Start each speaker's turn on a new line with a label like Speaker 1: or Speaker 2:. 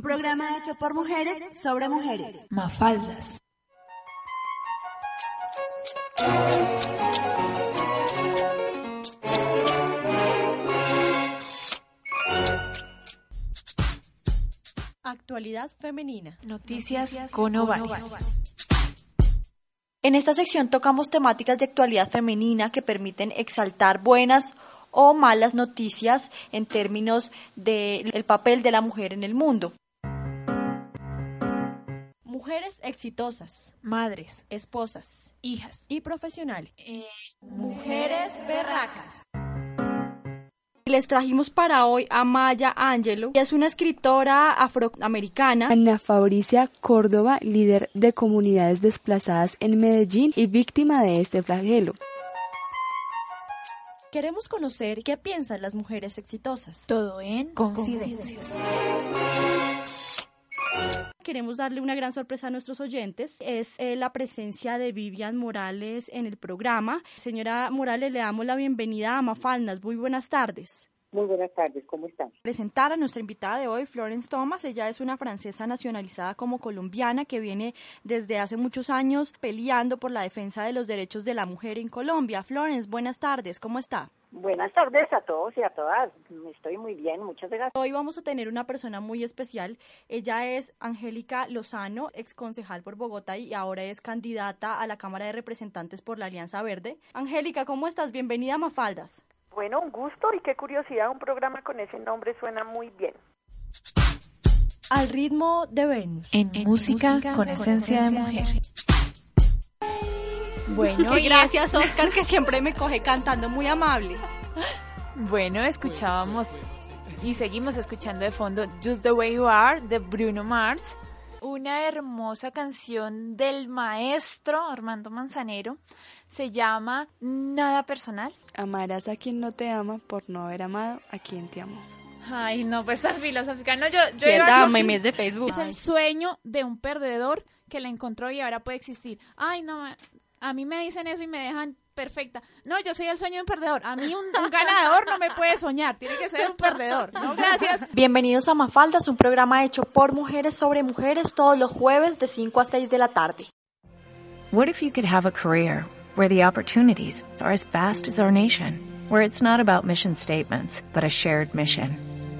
Speaker 1: Un programa hecho por mujeres sobre mujeres.
Speaker 2: Mafaldas.
Speaker 3: Actualidad femenina.
Speaker 2: Noticias, con ovarios.
Speaker 3: En esta sección tocamos temáticas de actualidad femenina que permiten exaltar buenas o malas noticias en términos del papel de la mujer en el mundo. Mujeres exitosas,
Speaker 2: Madres,
Speaker 3: esposas
Speaker 2: hijas.
Speaker 3: y profesionales.
Speaker 2: Eh,
Speaker 3: Mujeres berracas. Les trajimos para hoy a Maya Angelo, que es una escritora afroamericana.
Speaker 4: Ana Fabricia Córdoba, líder de comunidades desplazadas en Medellín y víctima de este flagelo.
Speaker 3: Queremos conocer qué piensan las mujeres exitosas.
Speaker 2: Todo en confidencias.
Speaker 3: Queremos darle una gran sorpresa a nuestros oyentes. Es eh, la presencia de Vivian Morales en el programa. Señora Morales, le damos la bienvenida a Mafaldas. Muy buenas tardes.
Speaker 5: Muy buenas tardes, ¿cómo están?
Speaker 3: Presentar a nuestra invitada de hoy, Florence Thomas. Ella es una francesa nacionalizada como colombiana que viene desde hace muchos años peleando por la defensa de los derechos de la mujer en Colombia. Florence, buenas tardes, ¿cómo está?
Speaker 5: Buenas tardes a todos y a todas. Estoy muy bien, muchas gracias.
Speaker 3: Hoy vamos a tener una persona muy especial. Ella es Angélica Lozano, ex concejal por Bogotá y ahora es candidata a la Cámara de Representantes por la Alianza Verde. Angélica, ¿cómo estás? Bienvenida a Mafaldas.
Speaker 6: Bueno, un gusto y qué curiosidad, un programa con ese nombre suena muy bien.
Speaker 3: Al ritmo de Venus.
Speaker 2: En, música, con esencia de mujer.
Speaker 3: Bueno, y gracias Oscar que siempre me coge cantando muy amable.
Speaker 2: Bueno, escuchábamos y seguimos escuchando de fondo Just the Way You Are de Bruno Mars, una hermosa canción del maestro Armando Manzanero. Se llama Nada Personal.
Speaker 4: Amarás a quien no te ama por no haber amado a quien te amó.
Speaker 2: Ay, no, pues tan filosófica. No, yo, yo
Speaker 3: ¿Qué
Speaker 2: iba-
Speaker 3: tal, memes de Facebook?
Speaker 7: Es el sueño de un perdedor que la encontró y ahora puede existir. Ay, no, a mí me dicen eso y me dejan perfecta. No, yo soy el sueño de un perdedor. A mí un, un ganador no me puede soñar, tiene que ser un perdedor. No, gracias.
Speaker 3: Bienvenidos a Mafaldas, un programa hecho por mujeres sobre mujeres todos los jueves de 5 a 6 de la tarde.
Speaker 8: What if you could have a career where the opportunities are as vast as our nation, where it's not about mission statements, but a shared mission?